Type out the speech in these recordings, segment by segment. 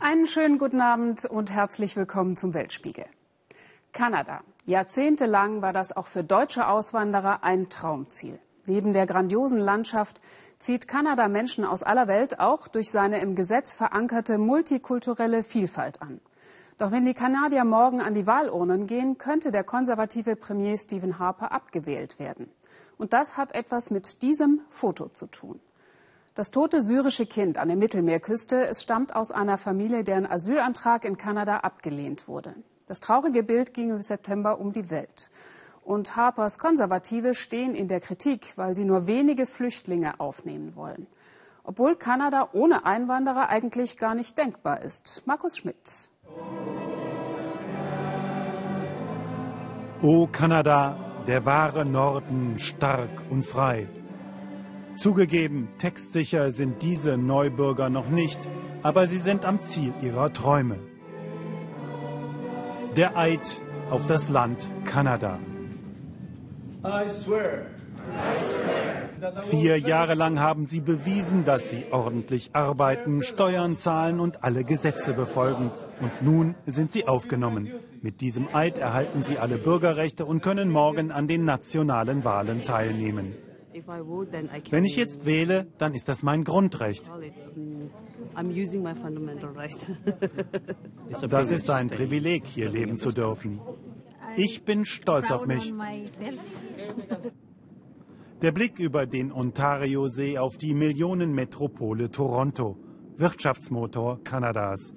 Einen schönen guten Abend und herzlich willkommen zum Weltspiegel. Kanada. Jahrzehntelang war das auch für deutsche Auswanderer ein Traumziel. Neben der grandiosen Landschaft zieht Kanada Menschen aus aller Welt auch durch seine im Gesetz verankerte multikulturelle Vielfalt an. Doch wenn die Kanadier morgen an die Wahlurnen gehen, könnte der konservative Premier Stephen Harper abgewählt werden. Und das hat etwas mit diesem Foto zu tun. Das tote syrische Kind an der Mittelmeerküste, es stammt aus einer Familie, deren Asylantrag in Kanada abgelehnt wurde. Das traurige Bild ging im September um die Welt. Und Harpers Konservative stehen in der Kritik, weil sie nur wenige Flüchtlinge aufnehmen wollen. Obwohl Kanada ohne Einwanderer eigentlich gar nicht denkbar ist. Markus Schmidt. O Kanada, der wahre Norden, stark und frei. Zugegeben, textsicher sind diese Neubürger noch nicht, aber sie sind am Ziel ihrer Träume. Der Eid auf das Land Kanada. Vier Jahre lang haben sie bewiesen, dass sie ordentlich arbeiten, Steuern zahlen und alle Gesetze befolgen. Und nun sind sie aufgenommen. Mit diesem Eid erhalten sie alle Bürgerrechte und können morgen an den nationalen Wahlen teilnehmen. Wenn ich jetzt wähle, dann ist das mein Grundrecht. Das ist ein Privileg, hier leben zu dürfen. Ich bin stolz auf mich. Der Blick über den Ontario-See auf die Millionenmetropole Toronto, Wirtschaftsmotor Kanadas.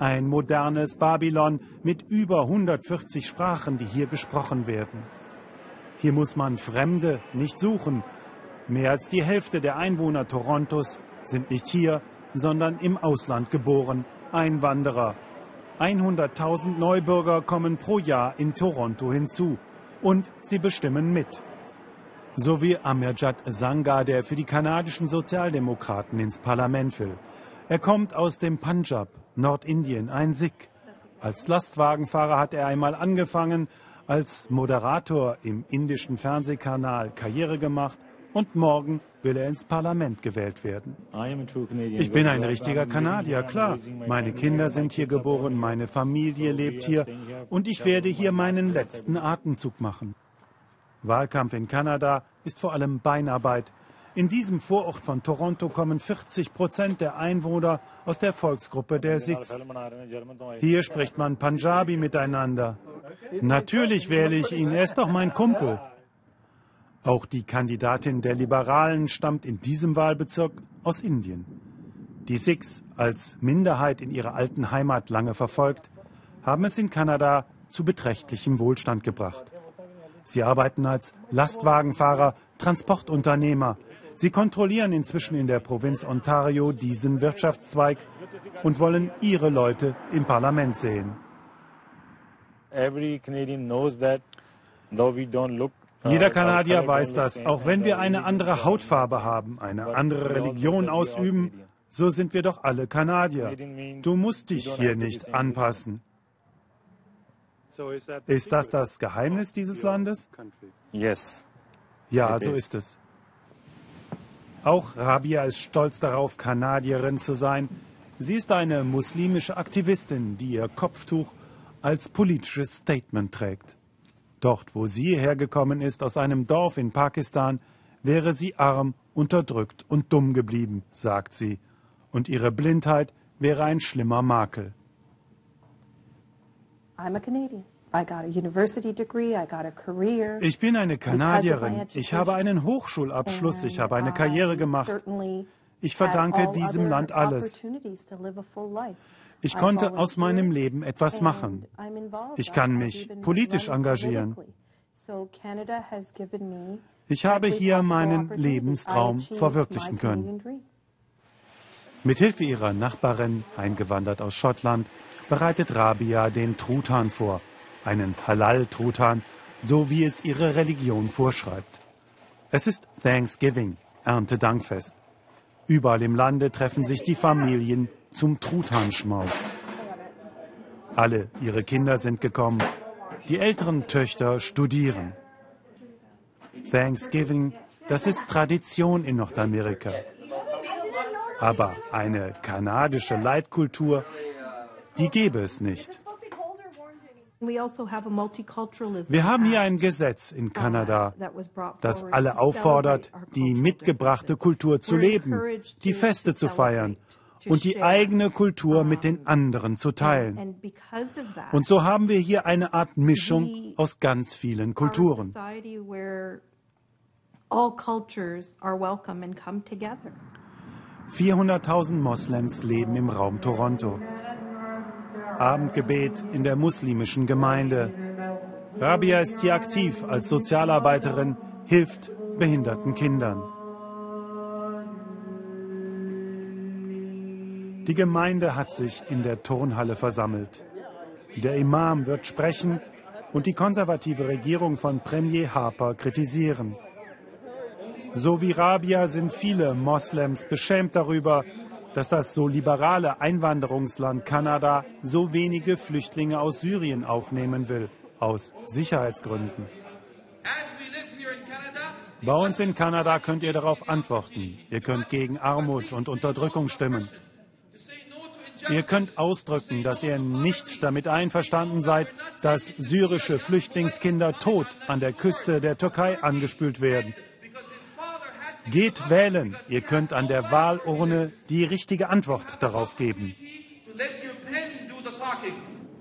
Ein modernes Babylon mit über 140 Sprachen, die hier gesprochen werden. Hier muss man Fremde nicht suchen, Mehr als die Hälfte der Einwohner Torontos sind nicht hier, sondern im Ausland geboren, Einwanderer. 100.000 Neubürger kommen pro Jahr in Toronto hinzu und sie bestimmen mit. So wie Amirjad Sangha, der für die kanadischen Sozialdemokraten ins Parlament will. Er kommt aus dem Punjab, Nordindien, ein Sikh. Als Lastwagenfahrer hat er einmal angefangen, als Moderator im indischen Fernsehkanal Karriere gemacht und morgen will er ins Parlament gewählt werden. Ich bin ein richtiger Kanadier, klar. Meine Kinder sind hier geboren, meine Familie lebt hier und ich werde hier meinen letzten Atemzug machen. Wahlkampf in Kanada ist vor allem Beinarbeit. In diesem Vorort von Toronto kommen 40 Prozent der Einwohner aus der Volksgruppe der Sikhs. Hier spricht man Punjabi miteinander. Natürlich wähle ich ihn, er ist doch mein Kumpel. Auch die Kandidatin der Liberalen stammt in diesem Wahlbezirk aus Indien. Die Sikhs, als Minderheit in ihrer alten Heimat lange verfolgt, haben es in Kanada zu beträchtlichem Wohlstand gebracht. Sie arbeiten als Lastwagenfahrer, Transportunternehmer. Sie kontrollieren inzwischen in der Provinz Ontario diesen Wirtschaftszweig und wollen ihre Leute im Parlament sehen. Every Canadian knows that though we don't look jeder Kanadier weiß das. Auch wenn wir eine andere Hautfarbe haben, eine andere Religion ausüben, so sind wir doch alle Kanadier. Du musst dich hier nicht anpassen. Ist das das Geheimnis dieses Landes? Ja, so ist es. Auch Rabia ist stolz darauf, Kanadierin zu sein. Sie ist eine muslimische Aktivistin, die ihr Kopftuch als politisches Statement trägt. Dort, wo sie hergekommen ist, aus einem Dorf in Pakistan, wäre sie arm, unterdrückt und dumm geblieben, sagt sie, und ihre Blindheit wäre ein schlimmer Makel. Ich bin eine Kanadierin. Ich habe einen Hochschulabschluss. Ich habe eine Karriere gemacht. Ich verdanke diesem Land alles. Ich konnte aus meinem Leben etwas machen. Ich kann mich politisch engagieren. Ich habe hier meinen Lebenstraum verwirklichen können. Mit Hilfe ihrer Nachbarin, eingewandert aus Schottland, bereitet Rabia den Truthahn vor, einen Halal-Truthahn, so wie es ihre Religion vorschreibt. Es ist Thanksgiving, Erntedankfest. Überall im Lande treffen sich die Familien zum Truthahnschmaus. Alle ihre Kinder sind gekommen. Die älteren Töchter studieren. Thanksgiving, Das ist Tradition in Nordamerika. Aber eine kanadische Leitkultur, die gäbe es nicht. Also Wir haben hier ein Gesetz in Kanada, das alle auffordert, die mitgebrachte Kultur zu leben, die Feste zu feiern und die eigene Kultur mit den anderen zu teilen. Und so haben wir hier eine Art Mischung aus ganz vielen Kulturen. 400.000 Moslems leben im Raum Toronto. Abendgebet in der muslimischen Gemeinde. Rabia ist hier aktiv als Sozialarbeiterin, hilft behinderten Kindern. Die Gemeinde hat sich in der Turnhalle versammelt. Der Imam wird sprechen und die konservative Regierung von Premier Harper kritisieren. So wie Rabia sind viele Moslems beschämt darüber, dass das so liberale Einwanderungsland Kanada so wenige Flüchtlinge aus Syrien aufnehmen will, aus Sicherheitsgründen. Bei uns in Kanada könnt ihr darauf antworten. Ihr könnt gegen Armut und Unterdrückung stimmen. Ihr könnt ausdrücken, dass ihr nicht damit einverstanden seid, dass syrische Flüchtlingskinder tot an der Küste der Türkei angespült werden. Geht wählen. Ihr könnt an der Wahlurne die richtige Antwort darauf geben.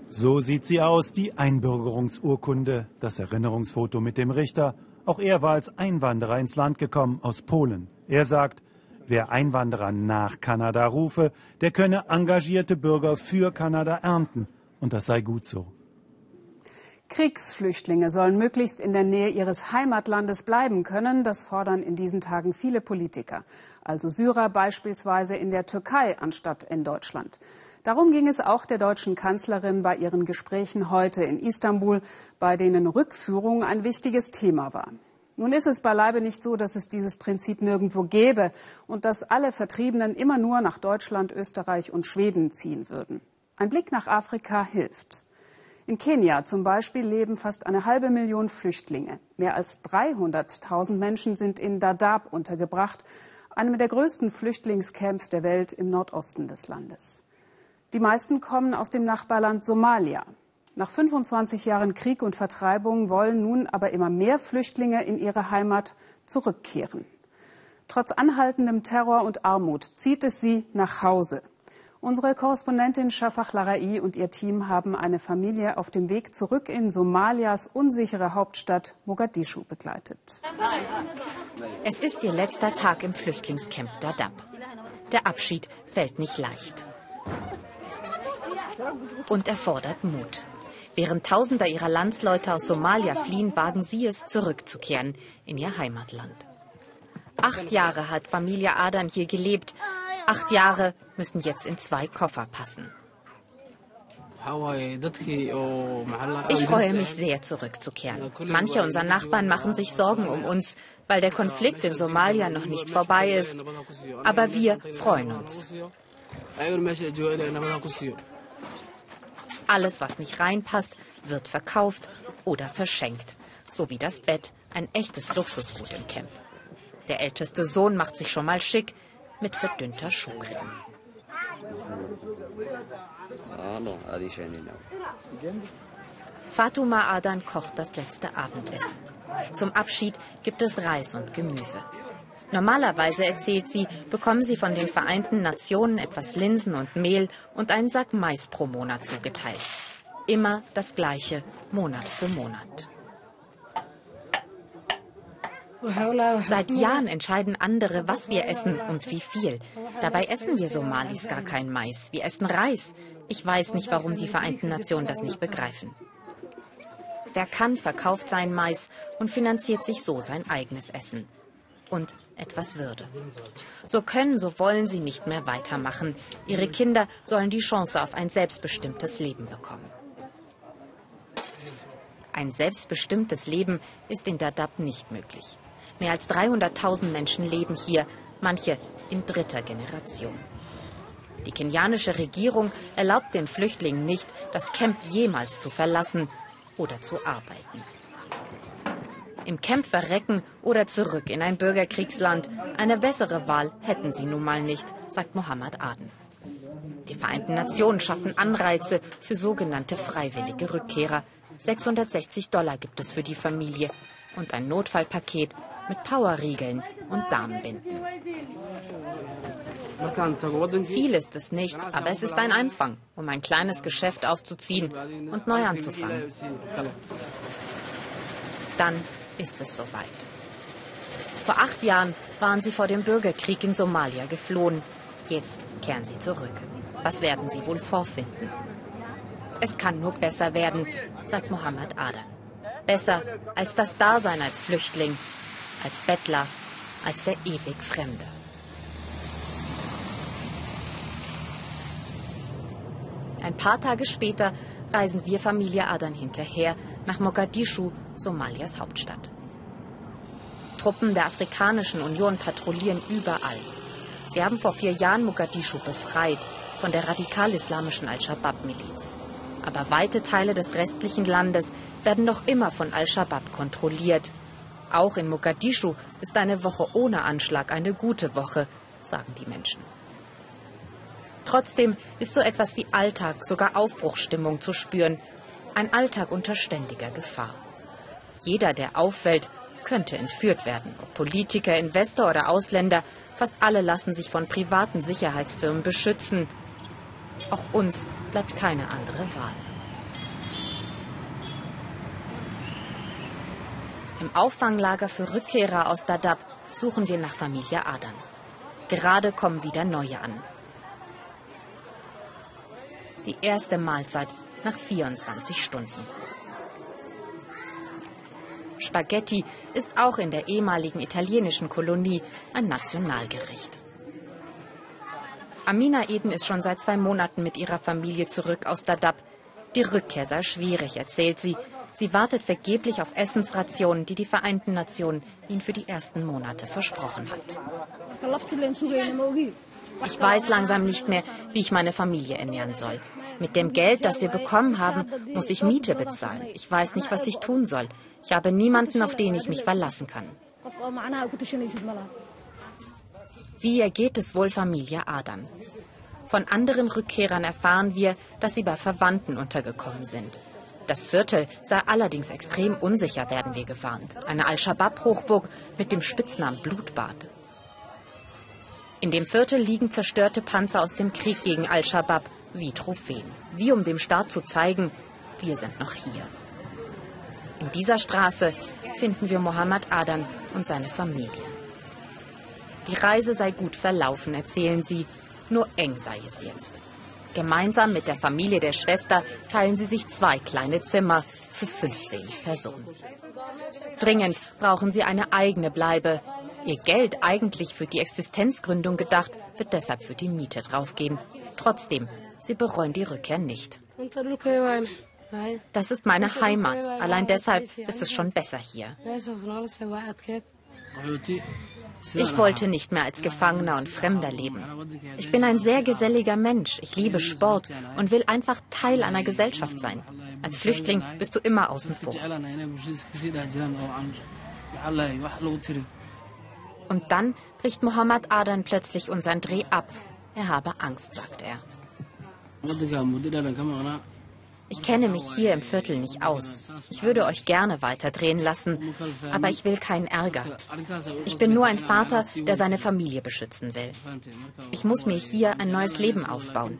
So sieht sie aus, die Einbürgerungsurkunde, das Erinnerungsfoto mit dem Richter. Auch er war als Einwanderer ins Land gekommen aus Polen. Er sagt, wer Einwanderer nach Kanada rufe, der könne engagierte Bürger für Kanada ernten. Und das sei gut so. Kriegsflüchtlinge sollen möglichst in der Nähe ihres Heimatlandes bleiben können. Das fordern in diesen Tagen viele Politiker. Also Syrer beispielsweise in der Türkei anstatt in Deutschland. Darum ging es auch der deutschen Kanzlerin bei ihren Gesprächen heute in Istanbul, bei denen Rückführung ein wichtiges Thema war. Nun ist es beileibe nicht so, dass es dieses Prinzip nirgendwo gäbe und dass alle Vertriebenen immer nur nach Deutschland, Österreich und Schweden ziehen würden. Ein Blick nach Afrika hilft. In Kenia zum Beispiel leben fast eine halbe Million Flüchtlinge. Mehr als 300.000 Menschen sind in Dadaab untergebracht, einem der größten Flüchtlingscamps der Welt im Nordosten des Landes. Die meisten kommen aus dem Nachbarland Somalia. Nach 25 Jahren Krieg und Vertreibung wollen nun aber immer mehr Flüchtlinge in ihre Heimat zurückkehren. Trotz anhaltendem Terror und Armut zieht es sie nach Hause. Unsere Korrespondentin Shafak Larai und ihr Team haben eine Familie auf dem Weg zurück in Somalias unsichere Hauptstadt Mogadischu begleitet. Es ist ihr letzter Tag im Flüchtlingscamp Dadaab. Der Abschied fällt nicht leicht. Und erfordert Mut. Während Tausender ihrer Landsleute aus Somalia fliehen, wagen sie es, zurückzukehren in ihr Heimatland. Acht Jahre hat Familie Adan hier gelebt. Acht Jahre müssen jetzt in zwei Koffer passen. Ich freue mich sehr, zurückzukehren. Manche unserer Nachbarn machen sich Sorgen um uns, weil der Konflikt in Somalia noch nicht vorbei ist. Aber wir freuen uns. Alles, was nicht reinpasst, wird verkauft oder verschenkt. So wie das Bett, ein echtes Luxusgut im Camp. Der älteste Sohn macht sich schon mal schick mit verdünnter Schuhcreme. Fatuma Adan kocht das letzte Abendessen. Zum Abschied gibt es Reis und Gemüse. Normalerweise, erzählt sie, bekommen sie von den Vereinten Nationen etwas Linsen und Mehl und einen Sack Mais pro Monat zugeteilt. Immer das gleiche, Monat für Monat. Seit Jahren entscheiden andere, was wir essen und wie viel. Dabei essen wir Somalis gar kein Mais. Wir essen Reis. Ich weiß nicht, warum die Vereinten Nationen das nicht begreifen. Wer kann, verkauft sein Mais und finanziert sich so sein eigenes Essen. Und etwas Würde. So können, so wollen sie nicht mehr weitermachen. Ihre Kinder sollen die Chance auf ein selbstbestimmtes Leben bekommen. Ein selbstbestimmtes Leben ist in Dadaab nicht möglich. Mehr als 300.000 Menschen leben hier, manche in dritter Generation. Die kenianische Regierung erlaubt den Flüchtlingen nicht, das Camp jemals zu verlassen oder zu arbeiten. Im Camp verrecken oder zurück in ein Bürgerkriegsland. Eine bessere Wahl hätten sie nun mal nicht, sagt Mohammed Aden. Die Vereinten Nationen schaffen Anreize für sogenannte freiwillige Rückkehrer. 660 Dollar gibt es für die Familie und ein Notfallpaket mit Powerriegeln und Damenbinden. Viel ist es nicht, aber es ist ein Anfang, um ein kleines Geschäft aufzuziehen und neu anzufangen. Dann ist es soweit. Vor acht Jahren waren sie vor dem Bürgerkrieg in Somalia geflohen. Jetzt kehren sie zurück. Was werden sie wohl vorfinden? Es kann nur besser werden, sagt Mohammed Adan. Besser als das Dasein als Flüchtling, als Bettler, als der ewig Fremde. Ein paar Tage später reisen wir Familie Adan hinterher nach Mogadischu, Somalias Hauptstadt. Truppen der Afrikanischen Union patrouillieren überall. Sie haben vor vier Jahren Mogadischu befreit von der radikal-islamischen Al-Shabaab-Miliz. Aber weite Teile des restlichen Landes werden noch immer von Al-Shabaab kontrolliert. Auch in Mogadischu ist eine Woche ohne Anschlag eine gute Woche, sagen die Menschen. Trotzdem ist so etwas wie Alltag, sogar Aufbruchsstimmung zu spüren. Ein Alltag unter ständiger Gefahr. Jeder, der auffällt, könnte entführt werden. Ob Politiker, Investor oder Ausländer, fast alle lassen sich von privaten Sicherheitsfirmen beschützen. Auch uns bleibt keine andere Wahl. Im Auffanglager für Rückkehrer aus Dadaab suchen wir nach Familie Adan. Gerade kommen wieder neue an. Die erste Mahlzeit nach 24 Stunden. Spaghetti ist auch in der ehemaligen italienischen Kolonie ein Nationalgericht. Amina Eden ist schon seit zwei Monaten mit ihrer Familie zurück aus Dadaab. Die Rückkehr sei schwierig, erzählt sie. Sie wartet vergeblich auf Essensrationen, die die Vereinten Nationen ihnen für die ersten Monate versprochen hat. Ich weiß langsam nicht mehr, wie ich meine Familie ernähren soll. Mit dem Geld, das wir bekommen haben, muss ich Miete bezahlen. Ich weiß nicht, was ich tun soll. Ich habe niemanden, auf den ich mich verlassen kann. Wie ergeht es wohl Familie Adan? Von anderen Rückkehrern erfahren wir, dass sie bei Verwandten untergekommen sind. Das Viertel sei allerdings extrem unsicher, werden wir gewarnt. Eine Al-Shabaab-Hochburg mit dem Spitznamen Blutbad. In dem Viertel liegen zerstörte Panzer aus dem Krieg gegen Al-Shabaab wie Trophäen. Wie um dem Staat zu zeigen, wir sind noch hier. In dieser Straße finden wir Mohammed Adan und seine Familie. Die Reise sei gut verlaufen, erzählen sie, nur eng sei es jetzt. Gemeinsam mit der Familie der Schwester teilen sie sich zwei kleine Zimmer für 15 Personen. Dringend brauchen sie eine eigene Bleibe. Ihr Geld, eigentlich für die Existenzgründung gedacht, wird deshalb für die Miete draufgehen. Trotzdem, sie bereuen die Rückkehr nicht. Das ist meine Heimat. Allein deshalb ist es schon besser hier. Ich wollte nicht mehr als Gefangener und Fremder leben. Ich bin ein sehr geselliger Mensch. Ich liebe Sport und will einfach Teil einer Gesellschaft sein. Als Flüchtling bist du immer außen vor. Und dann bricht Mohammed Adan plötzlich unseren Dreh ab. Er habe Angst, sagt er. Ich kenne mich hier im Viertel nicht aus. Ich würde euch gerne weiterdrehen lassen, aber ich will keinen Ärger. Ich bin nur ein Vater, der seine Familie beschützen will. Ich muss mir hier ein neues Leben aufbauen.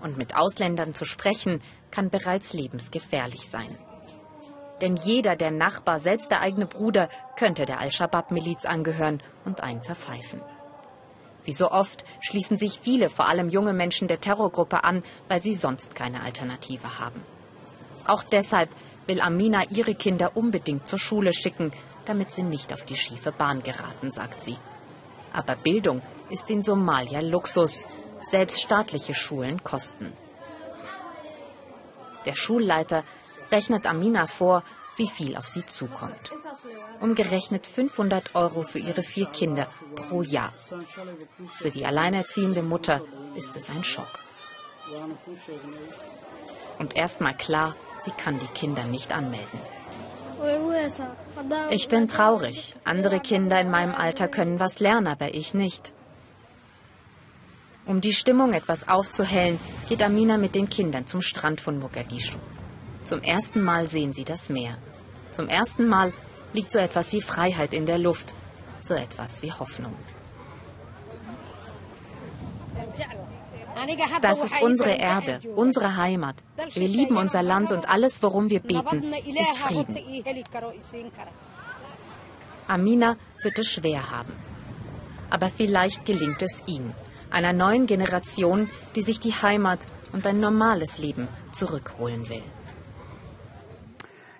Und mit Ausländern zu sprechen, kann bereits lebensgefährlich sein. Denn jeder, der Nachbar, selbst der eigene Bruder, könnte der Al-Shabaab-Miliz angehören und einen verpfeifen. Wie so oft schließen sich viele, vor allem junge Menschen der Terrorgruppe an, weil sie sonst keine Alternative haben. Auch deshalb will Amina ihre Kinder unbedingt zur Schule schicken, damit sie nicht auf die schiefe Bahn geraten, sagt sie. Aber Bildung ist in Somalia Luxus. Selbst staatliche Schulen kosten. Der Schulleiter rechnet Amina vor, wie viel auf sie zukommt. Umgerechnet 500 Euro für ihre vier Kinder pro Jahr. Für die alleinerziehende Mutter ist es ein Schock. Und erstmal klar, sie kann die Kinder nicht anmelden. Ich bin traurig. Andere Kinder in meinem Alter können was lernen, aber ich nicht. Um die Stimmung etwas aufzuhellen, geht Amina mit den Kindern zum Strand von Mogadischu. Zum ersten Mal sehen sie das Meer. Zum ersten Mal liegt so etwas wie Freiheit in der Luft, so etwas wie Hoffnung. Das ist unsere Erde, unsere Heimat. Wir lieben unser Land und alles, worum wir beten, ist Frieden. Amina wird es schwer haben. Aber vielleicht gelingt es ihm, einer neuen Generation, die sich die Heimat und ein normales Leben zurückholen will.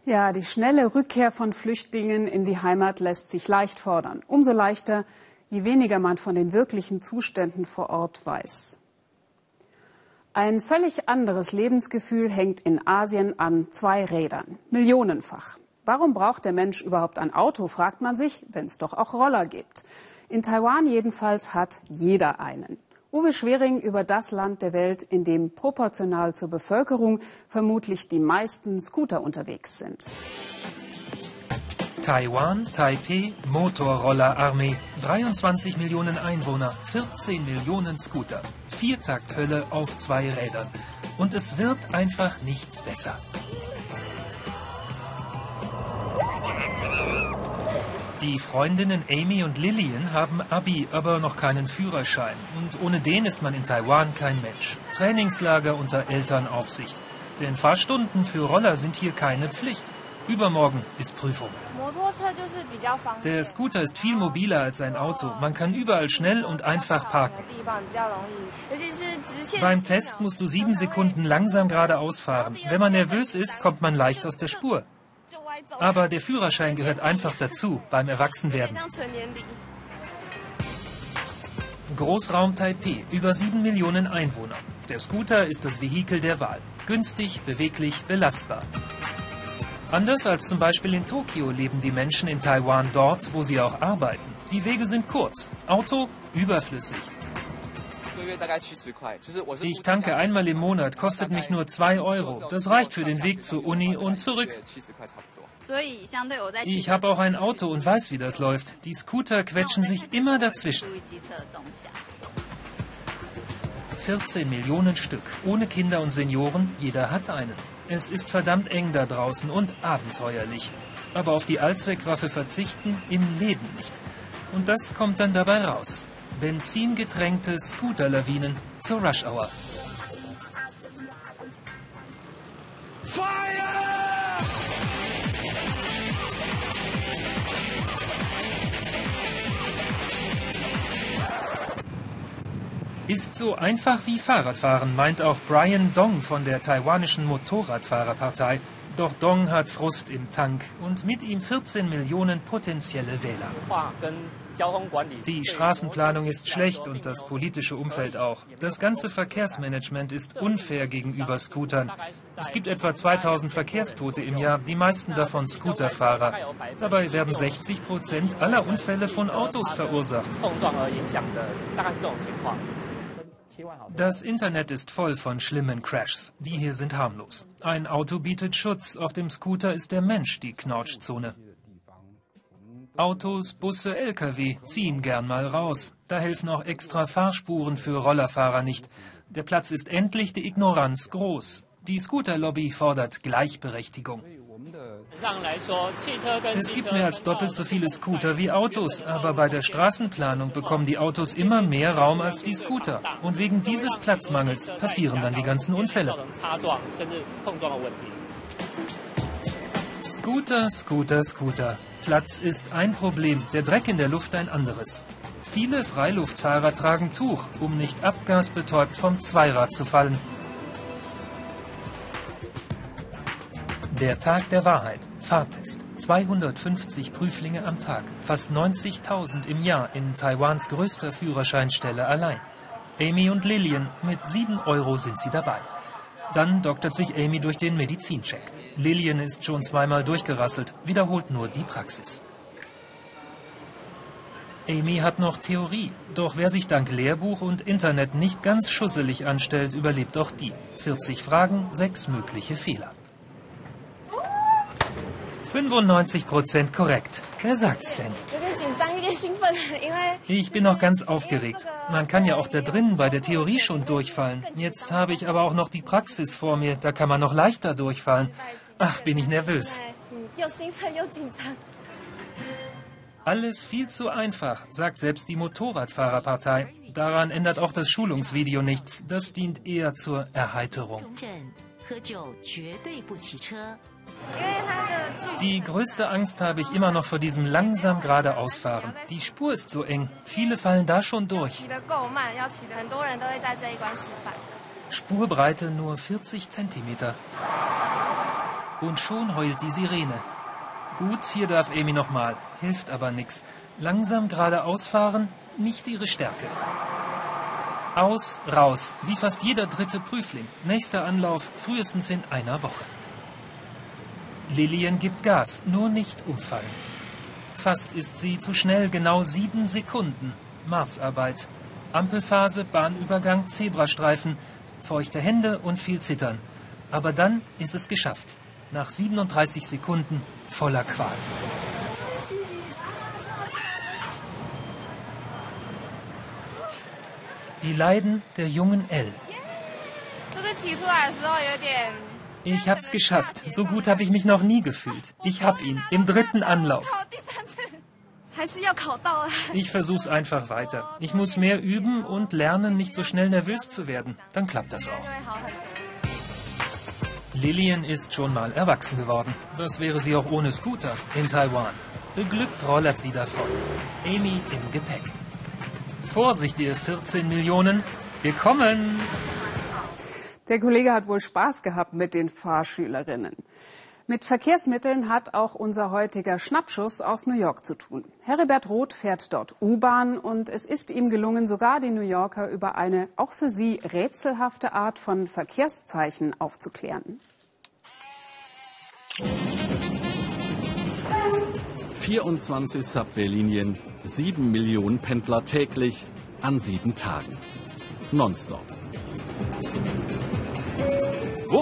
Ja, die schnelle Rückkehr von Flüchtlingen in die Heimat lässt sich leicht fordern. Umso leichter, je weniger man von den wirklichen Zuständen vor Ort weiß. Ein völlig anderes Lebensgefühl hängt in Asien an zwei Rädern, millionenfach. Warum braucht der Mensch überhaupt ein Auto, fragt man sich, wenn es doch auch Roller gibt. In Taiwan jedenfalls hat jeder einen. Uwe Schwering über das Land der Welt, in dem proportional zur Bevölkerung vermutlich die meisten Scooter unterwegs sind. Taiwan, Taipei, Motorrollerarmee, 23 Millionen Einwohner, 14 Millionen Scooter, Viertakthölle auf zwei Rädern. Und es wird einfach nicht besser. Die Freundinnen Amy und Lillian haben Abi, aber noch keinen Führerschein. Und ohne den ist man in Taiwan kein Mensch. Trainingslager unter Elternaufsicht. Denn Fahrstunden für Roller sind hier keine Pflicht. Übermorgen ist Prüfung. Der Scooter ist viel mobiler als ein Auto. Man kann überall schnell und einfach parken. Beim Test musst du sieben Sekunden langsam geradeaus fahren. Wenn man nervös ist, kommt man leicht aus der Spur. Aber der Führerschein gehört einfach dazu beim Erwachsenwerden. Großraum Taipei, über sieben Millionen Einwohner. Der Scooter ist das Vehikel der Wahl. Günstig, beweglich, belastbar. Anders als zum Beispiel in Tokio leben die Menschen in Taiwan dort, wo sie auch arbeiten. Die Wege sind kurz, Auto überflüssig. Ich tanke einmal im Monat, kostet mich nur 2 Euro. Das reicht für den Weg zur Uni und zurück. Ich habe auch ein Auto und weiß, wie das läuft. Die Scooter quetschen sich immer dazwischen. 14 Millionen Stück, ohne Kinder und Senioren, jeder hat einen. Es ist verdammt eng da draußen und abenteuerlich. Aber auf die Allzweckwaffe verzichten im Leben nicht. Und das kommt dann dabei raus. Benzingetränkte Scooterlawinen zur Rush Hour. Fire! Ist so einfach wie Fahrradfahren, meint auch Brian Dong von der taiwanischen Motorradfahrerpartei. Doch Dong hat Frust im Tank und mit ihm 14 Millionen potenzielle Wähler. Die Straßenplanung ist schlecht und das politische Umfeld auch. Das ganze Verkehrsmanagement ist unfair gegenüber Scootern. Es gibt etwa 2000 Verkehrstote im Jahr, die meisten davon Scooterfahrer. Dabei werden 60 Prozent aller Unfälle von Autos verursacht. Das Internet ist voll von schlimmen Crashs. Die hier sind harmlos. Ein Auto bietet Schutz, auf dem Scooter ist der Mensch die Knautschzone. Autos, Busse, Lkw ziehen gern mal raus. Da helfen auch extra Fahrspuren für Rollerfahrer nicht. Der Platz ist endlich, die Ignoranz groß. Die Scooterlobby fordert Gleichberechtigung. Es gibt mehr als doppelt so viele Scooter wie Autos, aber bei der Straßenplanung bekommen die Autos immer mehr Raum als die Scooter. Und wegen dieses Platzmangels passieren dann die ganzen Unfälle. Scooter, Scooter, Scooter. Platz ist ein Problem, der Dreck in der Luft ein anderes. Viele Freiluftfahrer tragen Tuch, um nicht abgasbetäubt vom Zweirad zu fallen. Der Tag der Wahrheit. Fahrtest. 250 Prüflinge am Tag, fast 90.000 im Jahr in Taiwans größter Führerscheinstelle allein. Amy und Lillian, mit 7 Euro sind sie dabei. Dann doktert sich Amy durch den Medizincheck. Lillian ist schon zweimal durchgerasselt, wiederholt nur die Praxis. Amy hat noch Theorie, doch wer sich dank Lehrbuch und Internet nicht ganz schusselig anstellt, überlebt auch die. 40 Fragen, 6 mögliche Fehler. 95 Prozent korrekt. Wer sagt's denn? Ich bin noch ganz aufgeregt. Man kann ja auch da drin bei der Theorie schon durchfallen. Jetzt habe ich aber auch noch die Praxis vor mir. Da kann man noch leichter durchfallen. Ach, bin ich nervös. Alles viel zu einfach, sagt selbst die Motorradfahrerpartei. Daran ändert auch das Schulungsvideo nichts. Das dient eher zur Erheiterung. Die größte Angst habe ich immer noch vor diesem langsam geradeausfahren. Die Spur ist so eng. Viele fallen da schon durch. Spurbreite nur 40 Zentimeter. Und schon heult die Sirene. Gut, hier darf Amy nochmal. Hilft aber nichts. Langsam geradeausfahren, nicht ihre Stärke. Aus, raus, wie fast jeder dritte Prüfling. Nächster Anlauf frühestens in einer Woche. Lillian gibt Gas, nur nicht umfallen. Fast ist sie zu schnell, genau sieben Sekunden. Marsarbeit. Ampelphase, Bahnübergang, Zebrastreifen, feuchte Hände und viel Zittern. Aber dann ist es geschafft. Nach 37 Sekunden voller Qual. Die Leiden der jungen Elle. Ich hab's geschafft. So gut habe ich mich noch nie gefühlt. Ich hab ihn im dritten Anlauf. Ich versuch's einfach weiter. Ich muss mehr üben und lernen, nicht so schnell nervös zu werden. Dann klappt das auch. Lillian ist schon mal erwachsen geworden. Das wäre sie auch ohne Scooter in Taiwan. Beglückt rollert sie davon. Amy im Gepäck. Vorsicht, ihr 14 Millionen. Wir kommen! Der Kollege hat wohl Spaß gehabt mit den Fahrschülerinnen. Mit Verkehrsmitteln hat auch unser heutiger Schnappschuss aus New York zu tun. Heribert Roth fährt dort U-Bahn und es ist ihm gelungen, sogar die New Yorker über eine auch für sie rätselhafte Art von Verkehrszeichen aufzuklären. 24 Subway-Linien, 7 Millionen Pendler täglich an sieben Tagen. Nonstop.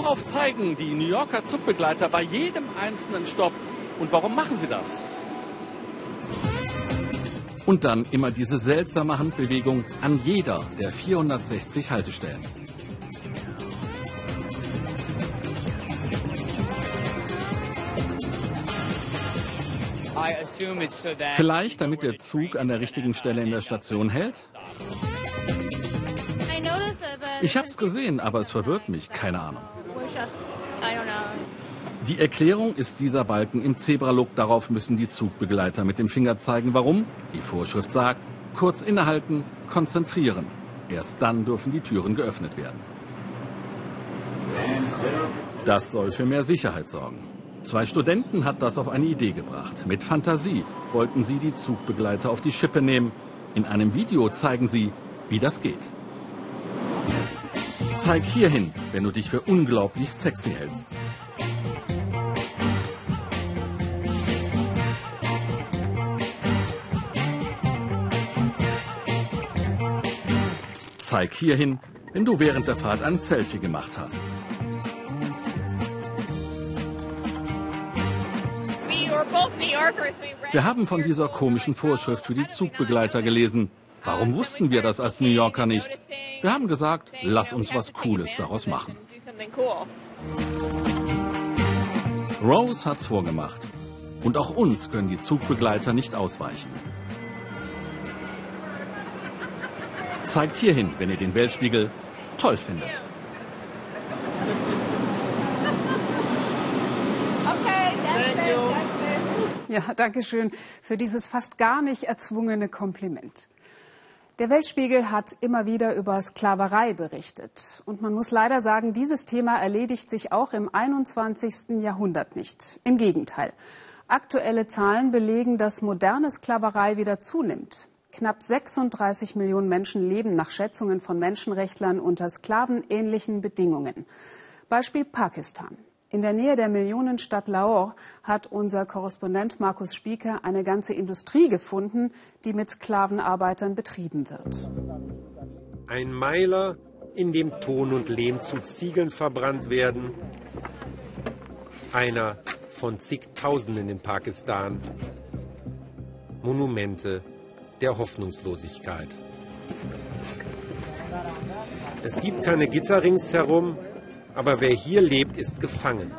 Worauf zeigen die New Yorker Zugbegleiter bei jedem einzelnen Stopp und warum machen sie das? Und dann immer diese seltsame Handbewegung an jeder der 460 Haltestellen. Vielleicht damit der Zug an der richtigen Stelle in der Station hält? Ich hab's gesehen, aber es verwirrt mich. Keine Ahnung. Die Erklärung ist dieser Balken im Zebralook. Darauf müssen die Zugbegleiter mit dem Finger zeigen. Warum? Die Vorschrift sagt, kurz innehalten, konzentrieren. Erst dann dürfen die Türen geöffnet werden. Das soll für mehr Sicherheit sorgen. Zwei Studenten hat das auf eine Idee gebracht. Mit Fantasie wollten sie die Zugbegleiter auf die Schippe nehmen. In einem Video zeigen sie, wie das geht. Zeig hierhin, wenn du dich für unglaublich sexy hältst. Zeig hierhin, wenn du während der Fahrt ein Selfie gemacht hast. Wir haben von dieser komischen Vorschrift für die Zugbegleiter gelesen. Warum wussten wir das als New Yorker nicht? Wir haben gesagt, lass uns was Cooles daraus machen. Rose hat's vorgemacht. Und auch uns können die Zugbegleiter nicht ausweichen. Zeigt hierhin, wenn ihr den Weltspiegel toll findet. Ja, danke schön für dieses fast gar nicht erzwungene Kompliment. Der Weltspiegel hat immer wieder über Sklaverei berichtet. Und man muss leider sagen, dieses Thema erledigt sich auch im 21. Jahrhundert nicht. Im Gegenteil. Aktuelle Zahlen belegen, dass moderne Sklaverei wieder zunimmt. Knapp 36 Millionen Menschen leben nach Schätzungen von Menschenrechtlern unter sklavenähnlichen Bedingungen. Beispiel Pakistan. In der Nähe der Millionenstadt Lahore hat unser Korrespondent Markus Spieker eine ganze Industrie gefunden, die mit Sklavenarbeitern betrieben wird. Ein Meiler, in dem Ton und Lehm zu Ziegeln verbrannt werden. Einer von zigtausenden in Pakistan. Monumente der Hoffnungslosigkeit. Es gibt keine Gitter ringsherum, aber wer hier lebt, ist gefangen.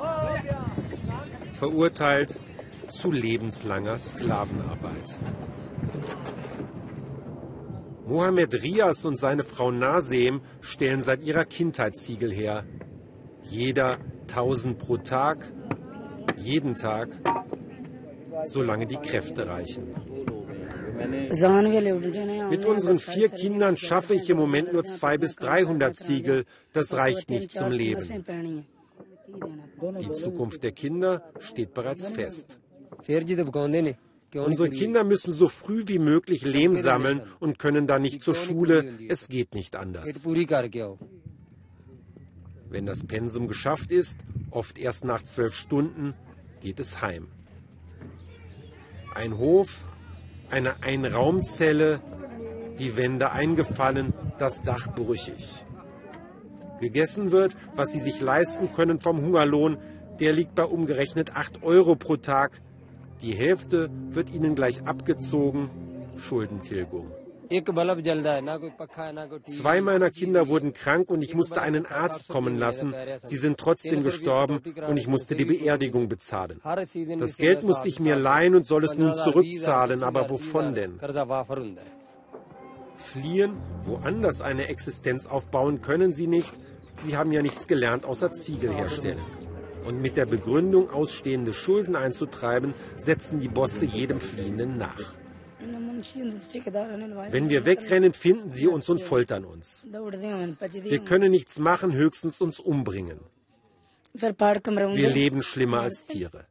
Verurteilt zu lebenslanger Sklavenarbeit. Mohammed Rias und seine Frau Nasem stellen seit ihrer Kindheit Ziegel her. Jeder 1000 pro Tag, jeden Tag, solange die Kräfte reichen. Mit unseren vier Kindern schaffe ich im Moment nur 200 bis 300 Ziegel. Das reicht nicht zum Leben. Die Zukunft der Kinder steht bereits fest. Unsere Kinder müssen so früh wie möglich Lehm sammeln und können dann nicht zur Schule. Es geht nicht anders. Wenn das Pensum geschafft ist, oft erst nach zwölf Stunden, geht es heim. Ein Hof, eine Einraumzelle, die Wände eingefallen, das Dach brüchig. Gegessen wird, was sie sich leisten können vom Hungerlohn, der liegt bei umgerechnet 8 Euro pro Tag. Die Hälfte wird ihnen gleich abgezogen. Schuldentilgung. Zwei meiner Kinder wurden krank und ich musste einen Arzt kommen lassen. Sie sind trotzdem gestorben und ich musste die Beerdigung bezahlen. Das Geld musste ich mir leihen und soll es nun zurückzahlen, aber wovon denn? Fliehen, woanders eine Existenz aufbauen können sie nicht. Sie haben ja nichts gelernt außer Ziegel herstellen. Und mit der Begründung, ausstehende Schulden einzutreiben, setzen die Bosse jedem Fliehenden nach. Wenn wir wegrennen, finden sie uns und foltern uns. Wir können nichts machen, höchstens uns umbringen. Wir leben schlimmer als Tiere.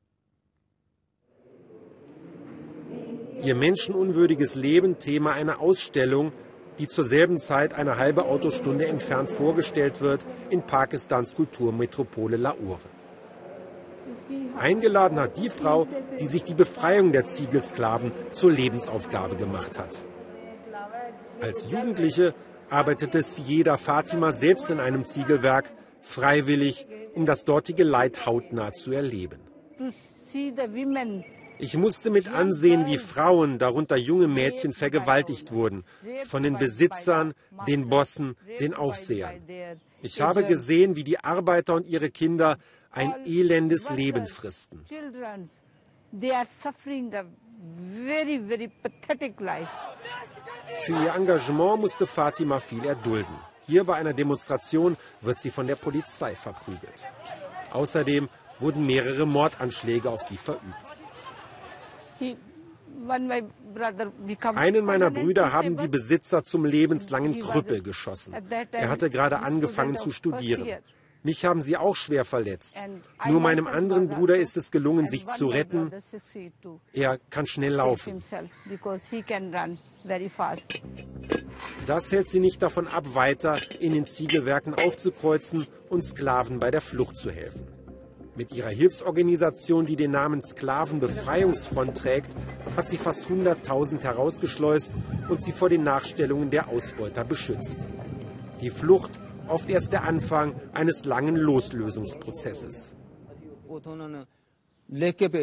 Ihr menschenunwürdiges Leben Thema einer Ausstellung, die zur selben Zeit eine halbe Autostunde entfernt vorgestellt wird in Pakistans Kulturmetropole Lahore. Eingeladen hat die Frau, die sich die Befreiung der Ziegelsklaven zur Lebensaufgabe gemacht hat. Als Jugendliche arbeitete Sieda Fatima selbst in einem Ziegelwerk, freiwillig, um das dortige Leid hautnah zu erleben. Ich musste mit ansehen, wie Frauen, darunter junge Mädchen, vergewaltigt wurden von den Besitzern, den Bossen, den Aufsehern. Ich habe gesehen, wie die Arbeiter und ihre Kinder ein elendes Leben fristen. Für ihr Engagement musste Fatima viel erdulden. Hier bei einer Demonstration wird sie von der Polizei verprügelt. Außerdem wurden mehrere Mordanschläge auf sie verübt. Einen meiner Brüder haben die Besitzer zum lebenslangen Krüppel geschossen. Er hatte gerade angefangen zu studieren. Mich haben sie auch schwer verletzt. Nur meinem anderen Bruder ist es gelungen, sich zu retten. Er kann schnell laufen. Das hält sie nicht davon ab, weiter in den Ziegelwerken aufzukreuzen und Sklaven bei der Flucht zu helfen. Mit ihrer Hilfsorganisation, die den Namen Sklavenbefreiungsfront trägt, hat sie fast 100.000 herausgeschleust und sie vor den Nachstellungen der Ausbeuter beschützt. Die Flucht oft erst der Anfang eines langen Loslösungsprozesses.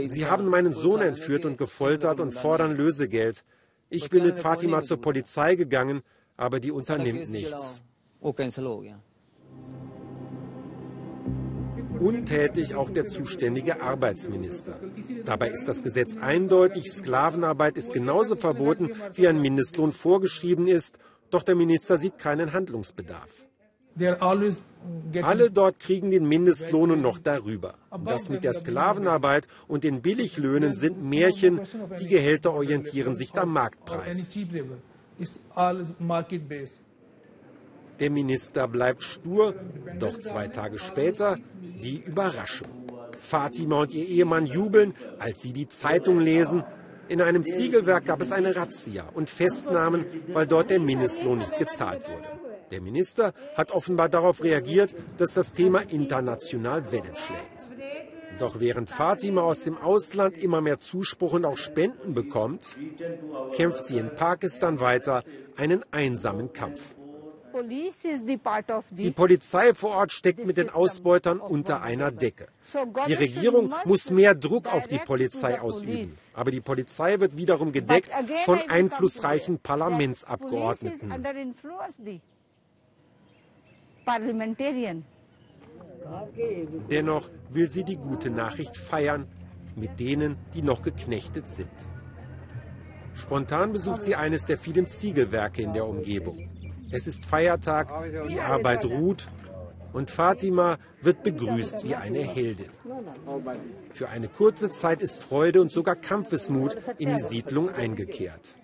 Sie haben meinen Sohn entführt und gefoltert und fordern Lösegeld. Ich bin mit Fatima zur Polizei gegangen, aber die unternimmt nichts. Untätig auch der zuständige Arbeitsminister. Dabei ist das Gesetz eindeutig, Sklavenarbeit ist genauso verboten, wie ein Mindestlohn vorgeschrieben ist, doch der Minister sieht keinen Handlungsbedarf. Alle dort kriegen den Mindestlohn und noch darüber. Das mit der Sklavenarbeit und den Billiglöhnen sind Märchen. Die Gehälter orientieren sich am Marktpreis. Der Minister bleibt stur, doch zwei Tage später die Überraschung. Fatima und ihr Ehemann jubeln, als sie die Zeitung lesen. In einem Ziegelwerk gab es eine Razzia und Festnahmen, weil dort der Mindestlohn nicht gezahlt wurde. Der Minister hat offenbar darauf reagiert, dass das Thema international Wellen schlägt. Doch während Fatima aus dem Ausland immer mehr Zuspruch und auch Spenden bekommt, kämpft sie in Pakistan weiter einen einsamen Kampf. Die Polizei vor Ort steckt mit den Ausbeutern unter einer Decke. Die Regierung muss mehr Druck auf die Polizei ausüben. Aber die Polizei wird wiederum gedeckt von einflussreichen Parlamentsabgeordneten. Dennoch will sie die gute Nachricht feiern mit denen, die noch geknechtet sind. Spontan besucht sie eines der vielen Ziegelwerke in der Umgebung. Es ist Feiertag, die Arbeit ruht und Fatima wird begrüßt wie eine Heldin. Für eine kurze Zeit ist Freude und sogar Kampfesmut in die Siedlung eingekehrt.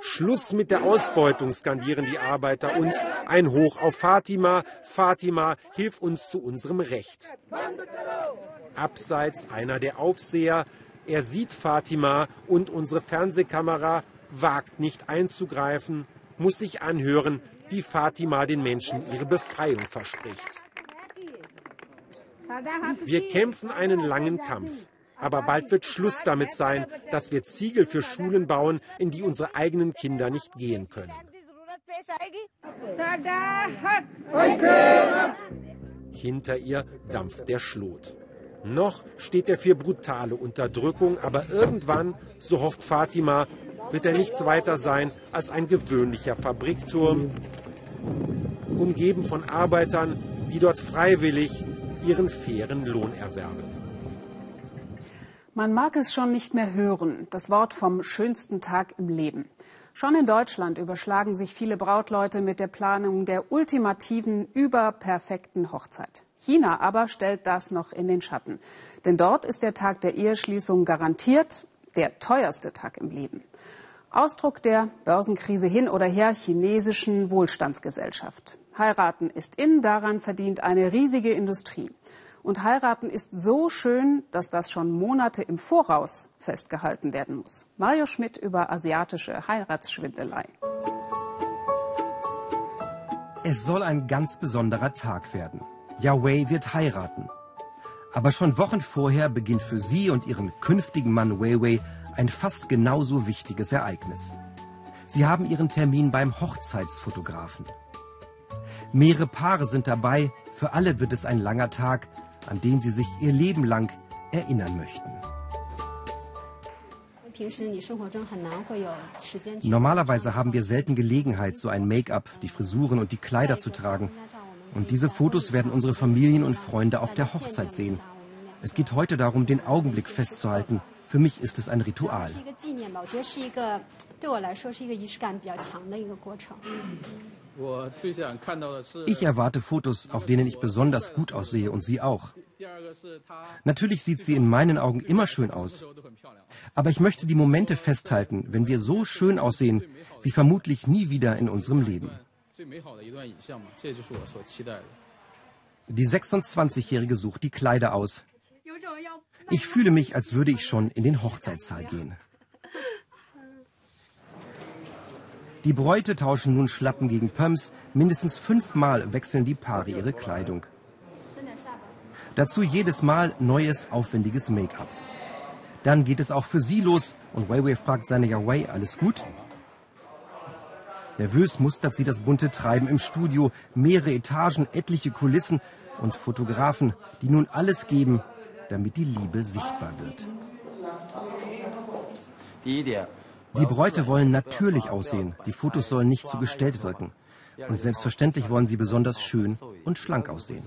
Schluss mit der Ausbeutung, skandieren die Arbeiter und ein Hoch auf Fatima. Fatima, hilf uns zu unserem Recht. Abseits einer der Aufseher, er sieht Fatima und unsere Fernsehkamera wagt nicht einzugreifen, muss sich anhören, wie Fatima den Menschen ihre Befreiung verspricht. Wir kämpfen einen langen Kampf. Aber bald wird Schluss damit sein, dass wir Ziegel für Schulen bauen, in die unsere eigenen Kinder nicht gehen können. Hinter ihr dampft der Schlot. Noch steht er für brutale Unterdrückung, aber irgendwann, so hofft Fatima, wird er nichts weiter sein als ein gewöhnlicher Fabrikturm, umgeben von Arbeitern, die dort freiwillig ihren fairen Lohn erwerben. Man mag es schon nicht mehr hören, das Wort vom schönsten Tag im Leben. Schon in Deutschland überschlagen sich viele Brautleute mit der Planung der ultimativen, überperfekten Hochzeit. China aber stellt das noch in den Schatten. Denn dort ist der Tag der Eheschließung garantiert der teuerste Tag im Leben. Ausdruck der Börsenkrise hin oder her chinesischen Wohlstandsgesellschaft. Heiraten ist in, daran verdient eine riesige Industrie. Und heiraten ist so schön, dass das schon Monate im Voraus festgehalten werden muss. Mario Schmidt über asiatische Heiratsschwindelei. Es soll ein ganz besonderer Tag werden. Yahweh wird heiraten. Aber schon Wochen vorher beginnt für sie und ihren künftigen Mann Weiwei ein fast genauso wichtiges Ereignis. Sie haben ihren Termin beim Hochzeitsfotografen. Mehrere Paare sind dabei, für alle wird es ein langer Tag, an den sie sich ihr Leben lang erinnern möchten. Normalerweise haben wir selten Gelegenheit, so ein Make-up, die Frisuren und die Kleider zu tragen. Und diese Fotos werden unsere Familien und Freunde auf der Hochzeit sehen. Es geht heute darum, den Augenblick festzuhalten. Für mich ist es ein Ritual. Ich erwarte Fotos, auf denen ich besonders gut aussehe und sie auch. Natürlich sieht sie in meinen Augen immer schön aus. Aber ich möchte die Momente festhalten, wenn wir so schön aussehen, wie vermutlich nie wieder in unserem Leben. Die 26-Jährige sucht die Kleider aus. Ich fühle mich, als würde ich schon in den Hochzeitssaal gehen. Die Bräute tauschen nun Schlappen gegen Pumps. Mindestens fünfmal wechseln die Paare ihre Kleidung. Dazu jedes Mal neues, aufwendiges Make-up. Dann geht es auch für sie los und Weiwei fragt seine Yawei, alles gut? Nervös mustert sie das bunte Treiben im Studio, mehrere Etagen, etliche Kulissen und Fotografen, die nun alles geben, damit die Liebe sichtbar wird. Die Bräute wollen natürlich aussehen. Die Fotos sollen nicht zu gestellt wirken. Und selbstverständlich wollen sie besonders schön und schlank aussehen.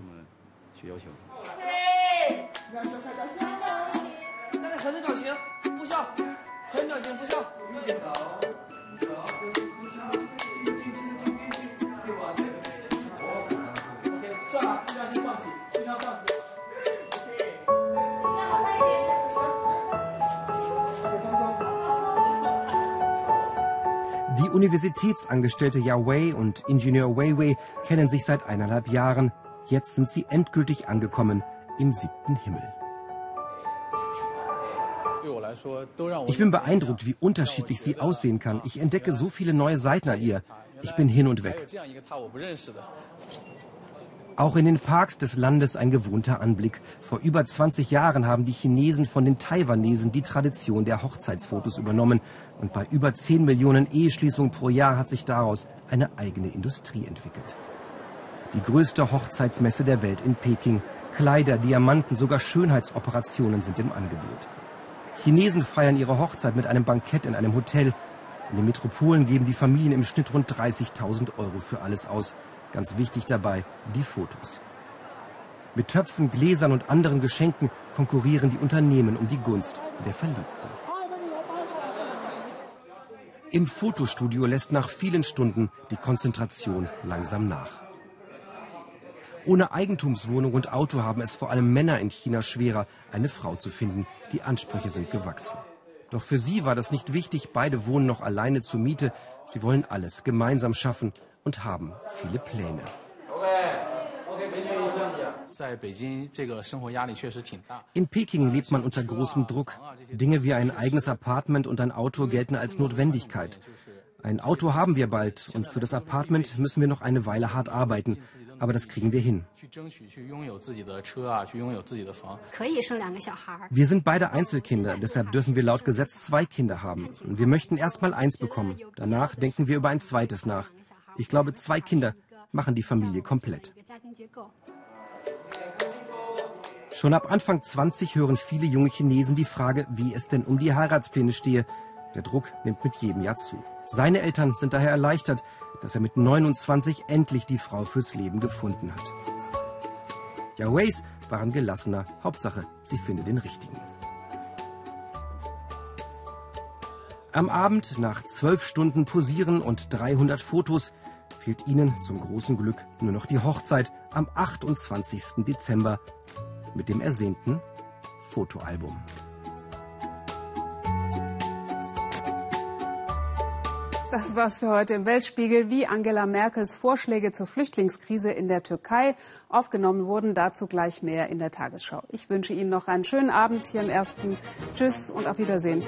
Universitätsangestellte Yahweh und Ingenieur Weiwei kennen sich seit eineinhalb Jahren. Jetzt sind sie endgültig angekommen im siebten Himmel. Ich bin beeindruckt, wie unterschiedlich sie aussehen kann. Ich entdecke so viele neue Seiten an ihr. Ich bin hin und weg. Auch in den Parks des Landes ein gewohnter Anblick. Vor über 20 Jahren haben die Chinesen von den Taiwanesen die Tradition der Hochzeitsfotos übernommen. Und bei über 10 Millionen Eheschließungen pro Jahr hat sich daraus eine eigene Industrie entwickelt. Die größte Hochzeitsmesse der Welt in Peking. Kleider, Diamanten, sogar Schönheitsoperationen sind im Angebot. Chinesen feiern ihre Hochzeit mit einem Bankett in einem Hotel. In den Metropolen geben die Familien im Schnitt rund 30.000 Euro für alles aus. Ganz wichtig dabei die Fotos. Mit Töpfen, Gläsern und anderen Geschenken konkurrieren die Unternehmen um die Gunst der Verliebten. Im Fotostudio lässt nach vielen Stunden die Konzentration langsam nach. Ohne Eigentumswohnung und Auto haben es vor allem Männer in China schwerer, eine Frau zu finden. Die Ansprüche sind gewachsen. Doch für sie war das nicht wichtig. Beide wohnen noch alleine zur Miete. Sie wollen alles gemeinsam schaffen und haben viele Pläne. In Peking lebt man unter großem Druck. Dinge wie ein eigenes Apartment und ein Auto gelten als Notwendigkeit. Ein Auto haben wir bald und für das Apartment müssen wir noch eine Weile hart arbeiten. Aber das kriegen wir hin. Wir sind beide Einzelkinder, deshalb dürfen wir laut Gesetz zwei Kinder haben. Wir möchten erst mal eins bekommen. Danach denken wir über ein zweites nach. Ich glaube, zwei Kinder machen die Familie komplett. Schon ab Anfang 20 hören viele junge Chinesen die Frage, wie es denn um die Heiratspläne stehe. Der Druck nimmt mit jedem Jahr zu. Seine Eltern sind daher erleichtert, dass er mit 29 endlich die Frau fürs Leben gefunden hat. Ja, Ways waren gelassener. Hauptsache, sie findet den richtigen. Am Abend, nach zwölf Stunden Posieren und 300 Fotos, fehlt ihnen zum großen Glück nur noch die Hochzeit am 28. Dezember mit dem ersehnten Fotoalbum. Das war's für heute im Weltspiegel. Wie Angela Merkels Vorschläge zur Flüchtlingskrise in der Türkei aufgenommen wurden, dazu gleich mehr in der Tagesschau. Ich wünsche Ihnen noch einen schönen Abend hier im ersten. Tschüss und auf Wiedersehen.